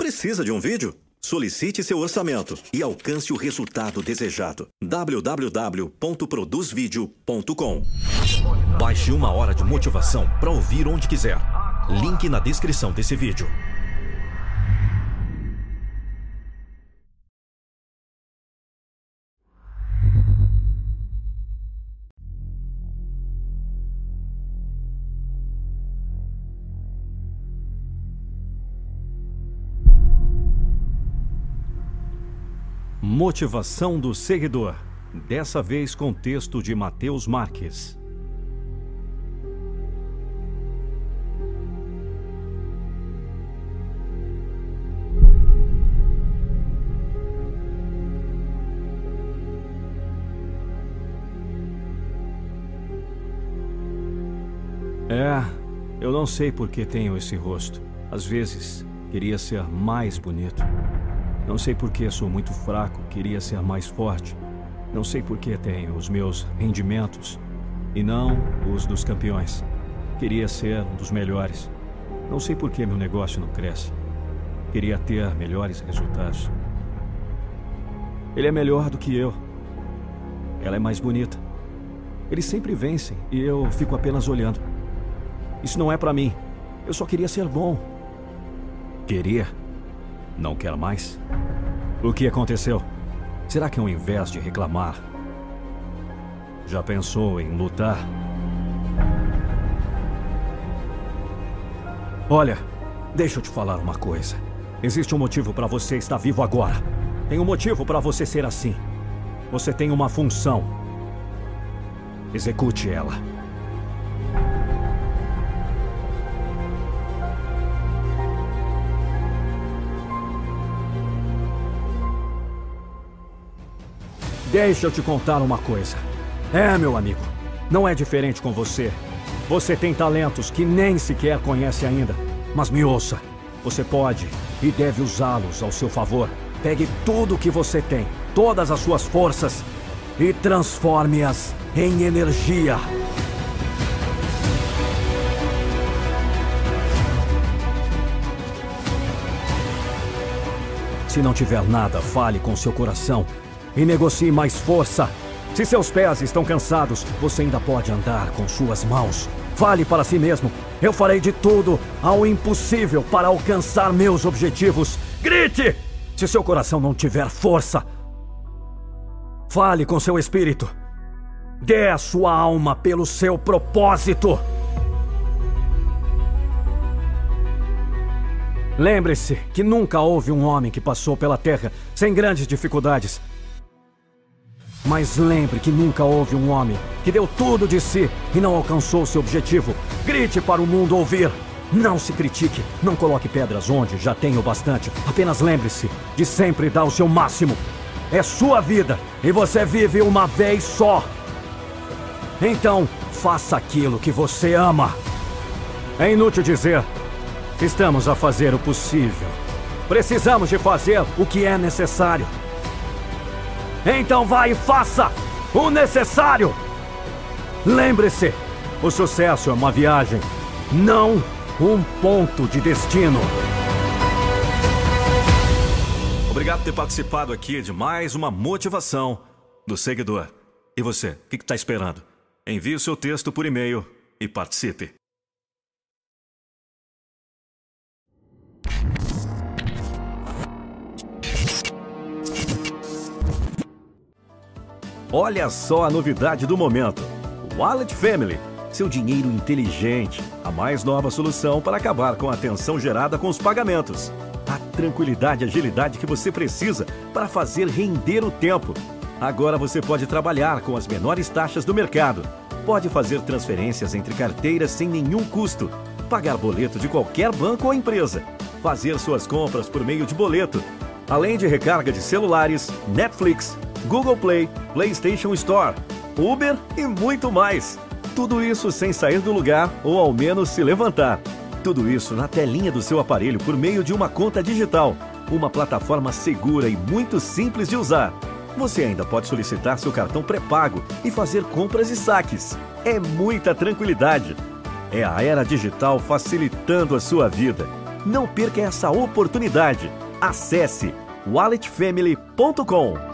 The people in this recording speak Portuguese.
Precisa de um vídeo? Solicite seu orçamento e alcance o resultado desejado. www.produzvideo.com Baixe uma hora de motivação para ouvir onde quiser. Link na descrição desse vídeo. Motivação do seguidor. Dessa vez com texto de Mateus Marques. É, eu não sei por que tenho esse rosto. Às vezes, queria ser mais bonito. Não sei por que sou muito fraco, queria ser mais forte. Não sei por que tenho os meus rendimentos e não os dos campeões. Queria ser um dos melhores. Não sei por que meu negócio não cresce. Queria ter melhores resultados. Ele é melhor do que eu. Ela é mais bonita. Eles sempre vencem e eu fico apenas olhando. Isso não é para mim. Eu só queria ser bom. Querer? Não quer mais? O que aconteceu? Será que ao invés de reclamar, já pensou em lutar? Olha, deixa eu te falar uma coisa. Existe um motivo para você estar vivo agora. Tem um motivo para você ser assim. Você tem uma função. Execute ela. Deixa eu te contar uma coisa. É, meu amigo, não é diferente com você. Você tem talentos que nem sequer conhece ainda. Mas me ouça, você pode e deve usá-los ao seu favor. Pegue tudo o que você tem, todas as suas forças, e transforme-as em energia. Se não tiver nada, fale com seu coração e negocie mais força. Se seus pés estão cansados, você ainda pode andar com suas mãos. Fale para si mesmo: eu farei de tudo ao impossível para alcançar meus objetivos. Grite! Se seu coração não tiver força, fale com seu espírito. Dê a sua alma pelo seu propósito. Lembre-se que nunca houve um homem que passou pela Terra sem grandes dificuldades. Mas lembre que nunca houve um homem que deu tudo de si e não alcançou seu objetivo. Grite para o mundo ouvir. Não se critique, não coloque pedras onde já tem o bastante. Apenas lembre-se de sempre dar o seu máximo. É sua vida e você vive uma vez só. Então, faça aquilo que você ama. É inútil dizer, estamos a fazer o possível. Precisamos de fazer o que é necessário. Então vai e faça o necessário. Lembre-se, o sucesso é uma viagem, não um ponto de destino. Obrigado por ter participado aqui de mais uma motivação do seguidor. E você, o que está esperando? Envie o seu texto por e-mail e participe. Olha só a novidade do momento: Wallet Family. Seu dinheiro inteligente, a mais nova solução para acabar com a tensão gerada com os pagamentos. A tranquilidade e agilidade que você precisa para fazer render o tempo. Agora você pode trabalhar com as menores taxas do mercado. Pode fazer transferências entre carteiras sem nenhum custo. Pagar boleto de qualquer banco ou empresa. Fazer suas compras por meio de boleto. Além de recarga de celulares, Netflix, Google Play, PlayStation Store, Uber e muito mais. Tudo isso sem sair do lugar ou ao menos se levantar. Tudo isso na telinha do seu aparelho por meio de uma conta digital, uma plataforma segura e muito simples de usar. Você ainda pode solicitar seu cartão pré-pago e fazer compras e saques. É muita tranquilidade. É a era digital facilitando a sua vida. Não perca essa oportunidade. Acesse walletfamily.com.